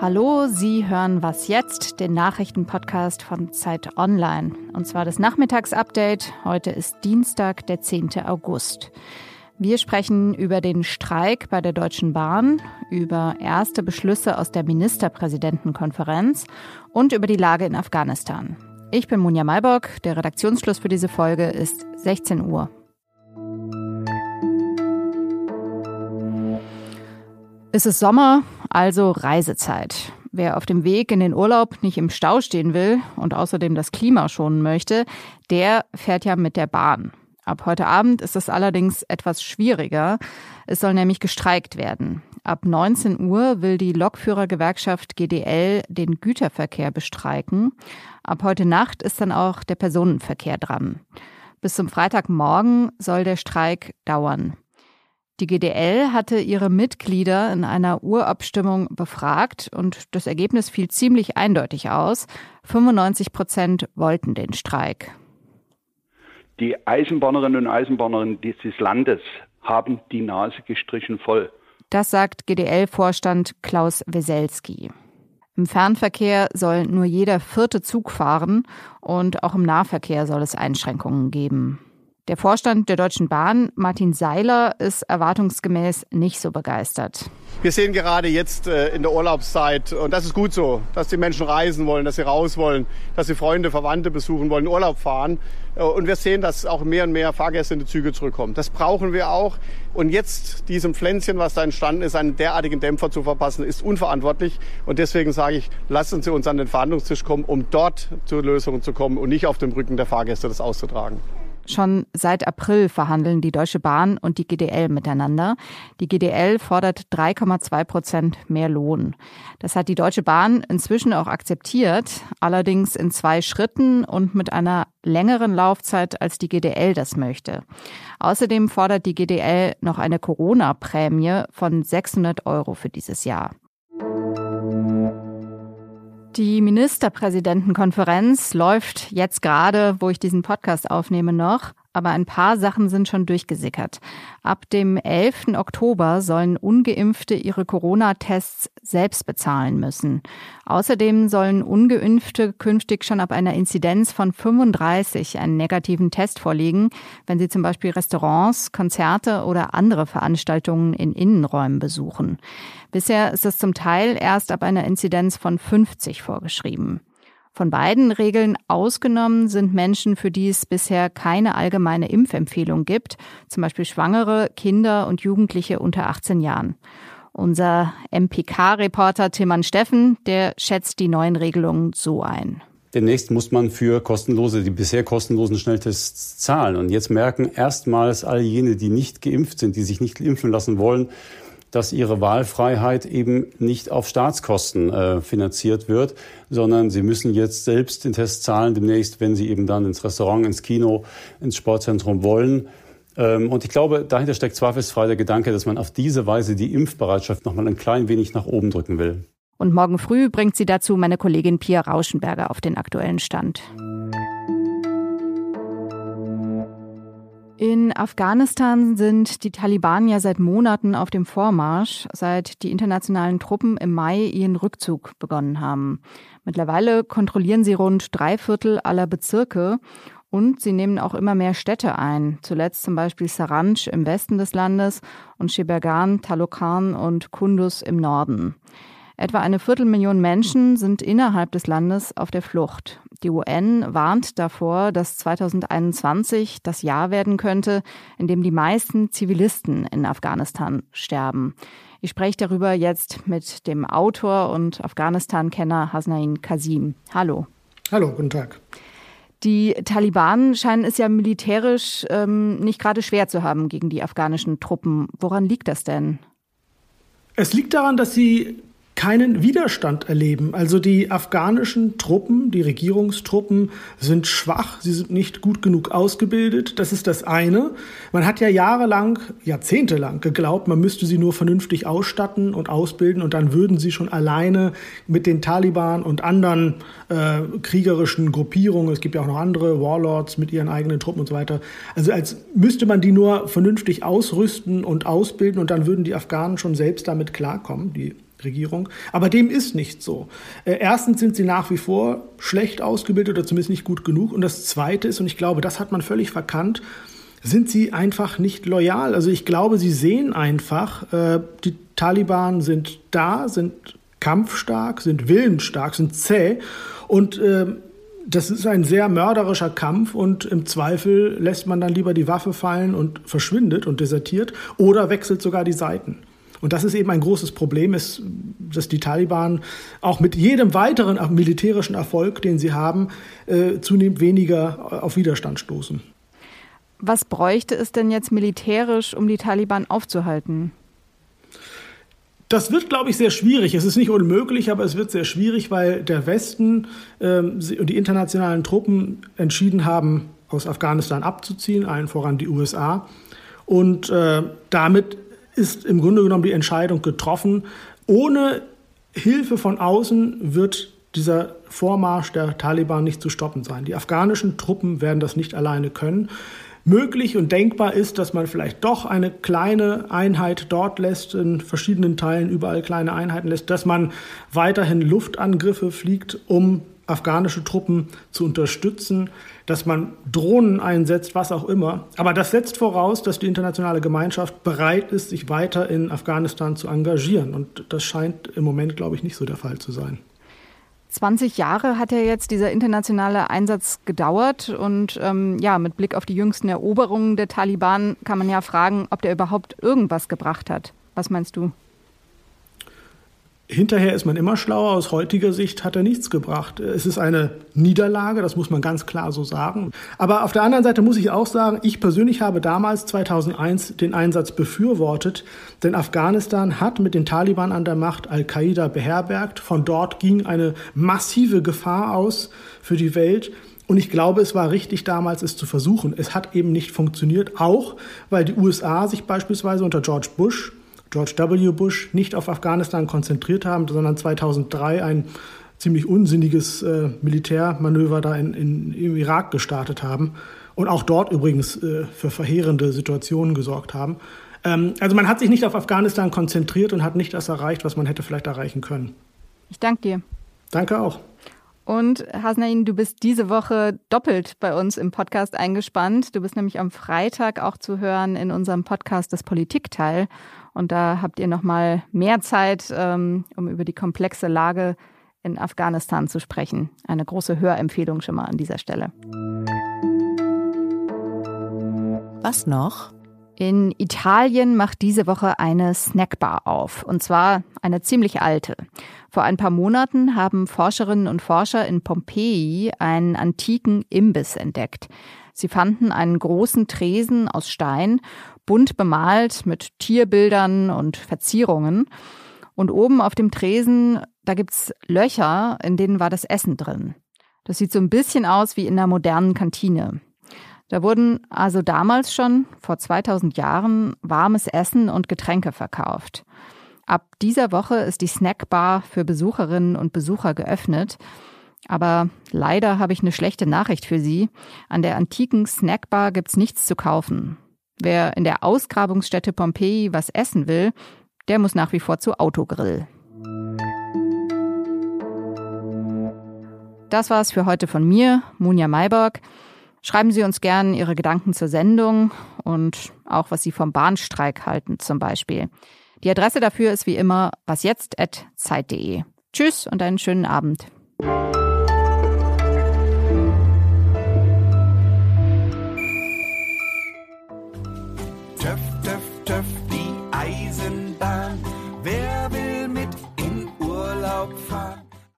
Hallo, Sie hören Was jetzt, den Nachrichtenpodcast von Zeit Online. Und zwar das Nachmittagsupdate. Heute ist Dienstag, der 10. August. Wir sprechen über den Streik bei der Deutschen Bahn, über erste Beschlüsse aus der Ministerpräsidentenkonferenz und über die Lage in Afghanistan. Ich bin Munja Malbock. Der Redaktionsschluss für diese Folge ist 16 Uhr. Es ist Sommer, also Reisezeit. Wer auf dem Weg in den Urlaub nicht im Stau stehen will und außerdem das Klima schonen möchte, der fährt ja mit der Bahn. Ab heute Abend ist es allerdings etwas schwieriger. Es soll nämlich gestreikt werden. Ab 19 Uhr will die Lokführergewerkschaft GDL den Güterverkehr bestreiken. Ab heute Nacht ist dann auch der Personenverkehr dran. Bis zum Freitagmorgen soll der Streik dauern. Die GDL hatte ihre Mitglieder in einer Urabstimmung befragt und das Ergebnis fiel ziemlich eindeutig aus. 95 Prozent wollten den Streik. Die Eisenbahnerinnen und Eisenbahner dieses Landes haben die Nase gestrichen voll. Das sagt GDL-Vorstand Klaus Weselski. Im Fernverkehr soll nur jeder vierte Zug fahren und auch im Nahverkehr soll es Einschränkungen geben. Der Vorstand der Deutschen Bahn, Martin Seiler, ist erwartungsgemäß nicht so begeistert. Wir sehen gerade jetzt äh, in der Urlaubszeit, und das ist gut so, dass die Menschen reisen wollen, dass sie raus wollen, dass sie Freunde, Verwandte besuchen wollen, Urlaub fahren. Äh, und wir sehen, dass auch mehr und mehr Fahrgäste in die Züge zurückkommen. Das brauchen wir auch. Und jetzt diesem Pflänzchen, was da entstanden ist, einen derartigen Dämpfer zu verpassen, ist unverantwortlich. Und deswegen sage ich, lassen Sie uns an den Verhandlungstisch kommen, um dort zu Lösungen zu kommen und nicht auf dem Rücken der Fahrgäste das auszutragen. Schon seit April verhandeln die Deutsche Bahn und die GDL miteinander. Die GDL fordert 3,2 Prozent mehr Lohn. Das hat die Deutsche Bahn inzwischen auch akzeptiert, allerdings in zwei Schritten und mit einer längeren Laufzeit, als die GDL das möchte. Außerdem fordert die GDL noch eine Corona-Prämie von 600 Euro für dieses Jahr. Die Ministerpräsidentenkonferenz läuft jetzt gerade, wo ich diesen Podcast aufnehme, noch aber ein paar Sachen sind schon durchgesickert. Ab dem 11. Oktober sollen ungeimpfte ihre Corona-Tests selbst bezahlen müssen. Außerdem sollen ungeimpfte künftig schon ab einer Inzidenz von 35 einen negativen Test vorlegen, wenn sie zum Beispiel Restaurants, Konzerte oder andere Veranstaltungen in Innenräumen besuchen. Bisher ist es zum Teil erst ab einer Inzidenz von 50 vorgeschrieben. Von beiden Regeln ausgenommen sind Menschen, für die es bisher keine allgemeine Impfempfehlung gibt, zum Beispiel Schwangere, Kinder und Jugendliche unter 18 Jahren. Unser MPK-Reporter Tilman Steffen, der schätzt die neuen Regelungen so ein. Demnächst muss man für kostenlose, die bisher kostenlosen Schnelltests zahlen. Und jetzt merken erstmals all jene, die nicht geimpft sind, die sich nicht impfen lassen wollen, dass ihre Wahlfreiheit eben nicht auf Staatskosten äh, finanziert wird, sondern sie müssen jetzt selbst den Test zahlen demnächst, wenn sie eben dann ins Restaurant, ins Kino, ins Sportzentrum wollen. Ähm, und ich glaube, dahinter steckt zweifelsfrei der Gedanke, dass man auf diese Weise die Impfbereitschaft noch mal ein klein wenig nach oben drücken will. Und morgen früh bringt sie dazu meine Kollegin Pia Rauschenberger auf den aktuellen Stand. In Afghanistan sind die Taliban ja seit Monaten auf dem Vormarsch, seit die internationalen Truppen im Mai ihren Rückzug begonnen haben. Mittlerweile kontrollieren sie rund drei Viertel aller Bezirke und sie nehmen auch immer mehr Städte ein. Zuletzt zum Beispiel Saranj im Westen des Landes und Shebergan, Talokan und Kunduz im Norden. Etwa eine Viertelmillion Menschen sind innerhalb des Landes auf der Flucht. Die UN warnt davor, dass 2021 das Jahr werden könnte, in dem die meisten Zivilisten in Afghanistan sterben. Ich spreche darüber jetzt mit dem Autor und Afghanistan-Kenner Hasnain Kasim. Hallo. Hallo, guten Tag. Die Taliban scheinen es ja militärisch ähm, nicht gerade schwer zu haben gegen die afghanischen Truppen. Woran liegt das denn? Es liegt daran, dass sie keinen Widerstand erleben. Also die afghanischen Truppen, die Regierungstruppen sind schwach, sie sind nicht gut genug ausgebildet. Das ist das eine. Man hat ja jahrelang, jahrzehntelang geglaubt, man müsste sie nur vernünftig ausstatten und ausbilden und dann würden sie schon alleine mit den Taliban und anderen äh, kriegerischen Gruppierungen, es gibt ja auch noch andere Warlords mit ihren eigenen Truppen und so weiter, also als müsste man die nur vernünftig ausrüsten und ausbilden und dann würden die Afghanen schon selbst damit klarkommen, die Regierung. Aber dem ist nicht so. Äh, erstens sind sie nach wie vor schlecht ausgebildet oder zumindest nicht gut genug. Und das Zweite ist, und ich glaube, das hat man völlig verkannt, sind sie einfach nicht loyal. Also ich glaube, sie sehen einfach, äh, die Taliban sind da, sind kampfstark, sind willensstark, sind zäh und äh, das ist ein sehr mörderischer Kampf und im Zweifel lässt man dann lieber die Waffe fallen und verschwindet und desertiert oder wechselt sogar die Seiten. Und das ist eben ein großes Problem, ist, dass die Taliban auch mit jedem weiteren militärischen Erfolg, den sie haben, äh, zunehmend weniger auf Widerstand stoßen. Was bräuchte es denn jetzt militärisch, um die Taliban aufzuhalten? Das wird, glaube ich, sehr schwierig. Es ist nicht unmöglich, aber es wird sehr schwierig, weil der Westen ähm, und die internationalen Truppen entschieden haben, aus Afghanistan abzuziehen, allen voran die USA. Und äh, damit ist im Grunde genommen die Entscheidung getroffen. Ohne Hilfe von außen wird dieser Vormarsch der Taliban nicht zu stoppen sein. Die afghanischen Truppen werden das nicht alleine können. Möglich und denkbar ist, dass man vielleicht doch eine kleine Einheit dort lässt, in verschiedenen Teilen überall kleine Einheiten lässt, dass man weiterhin Luftangriffe fliegt, um afghanische Truppen zu unterstützen, dass man Drohnen einsetzt, was auch immer. Aber das setzt voraus, dass die internationale Gemeinschaft bereit ist, sich weiter in Afghanistan zu engagieren. Und das scheint im Moment, glaube ich, nicht so der Fall zu sein. 20 Jahre hat ja jetzt dieser internationale Einsatz gedauert und ähm, ja, mit Blick auf die jüngsten Eroberungen der Taliban kann man ja fragen, ob der überhaupt irgendwas gebracht hat. Was meinst du? Hinterher ist man immer schlauer. Aus heutiger Sicht hat er nichts gebracht. Es ist eine Niederlage, das muss man ganz klar so sagen. Aber auf der anderen Seite muss ich auch sagen, ich persönlich habe damals 2001 den Einsatz befürwortet, denn Afghanistan hat mit den Taliban an der Macht Al-Qaida beherbergt. Von dort ging eine massive Gefahr aus für die Welt. Und ich glaube, es war richtig damals, es zu versuchen. Es hat eben nicht funktioniert, auch weil die USA sich beispielsweise unter George Bush George W. Bush nicht auf Afghanistan konzentriert haben, sondern 2003 ein ziemlich unsinniges äh, Militärmanöver da in, in, im Irak gestartet haben und auch dort übrigens äh, für verheerende Situationen gesorgt haben. Ähm, also man hat sich nicht auf Afghanistan konzentriert und hat nicht das erreicht, was man hätte vielleicht erreichen können. Ich danke dir. Danke auch. Und Hasnain, du bist diese Woche doppelt bei uns im Podcast eingespannt. Du bist nämlich am Freitag auch zu hören in unserem Podcast Das Politikteil. Und da habt ihr nochmal mehr Zeit, ähm, um über die komplexe Lage in Afghanistan zu sprechen. Eine große Hörempfehlung schon mal an dieser Stelle. Was noch? In Italien macht diese Woche eine Snackbar auf, und zwar eine ziemlich alte. Vor ein paar Monaten haben Forscherinnen und Forscher in Pompeji einen antiken Imbiss entdeckt. Sie fanden einen großen Tresen aus Stein bunt bemalt mit Tierbildern und Verzierungen. Und oben auf dem Tresen, da gibt's Löcher, in denen war das Essen drin. Das sieht so ein bisschen aus wie in einer modernen Kantine. Da wurden also damals schon, vor 2000 Jahren, warmes Essen und Getränke verkauft. Ab dieser Woche ist die Snackbar für Besucherinnen und Besucher geöffnet. Aber leider habe ich eine schlechte Nachricht für Sie. An der antiken Snackbar gibt's nichts zu kaufen. Wer in der Ausgrabungsstätte Pompeji was essen will, der muss nach wie vor zu Autogrill. Das war's für heute von mir, Munja Mayborg. Schreiben Sie uns gern Ihre Gedanken zur Sendung und auch, was Sie vom Bahnstreik halten zum Beispiel. Die Adresse dafür ist wie immer wasjetzt.zeit.de. Tschüss und einen schönen Abend.